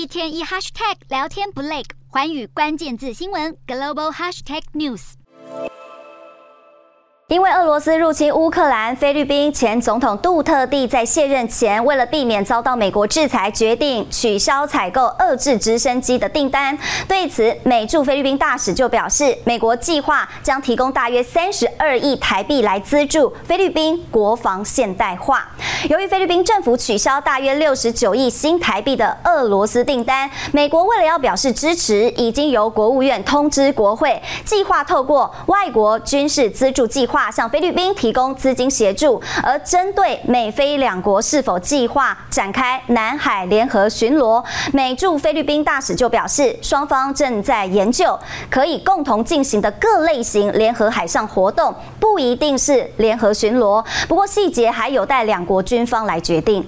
一天一 hashtag 聊天不累，环宇关键字新闻 global hashtag news。因为俄罗斯入侵乌克兰，菲律宾前总统杜特地在卸任前，为了避免遭到美国制裁，决定取消采购遏制直升机的订单。对此，美驻菲律宾大使就表示，美国计划将提供大约三十二亿台币来资助菲律宾国防现代化。由于菲律宾政府取消大约六十九亿新台币的俄罗斯订单，美国为了要表示支持，已经由国务院通知国会，计划透过外国军事资助计划。向菲律宾提供资金协助，而针对美菲两国是否计划展开南海联合巡逻，美驻菲律宾大使就表示，双方正在研究可以共同进行的各类型联合海上活动，不一定是联合巡逻，不过细节还有待两国军方来决定。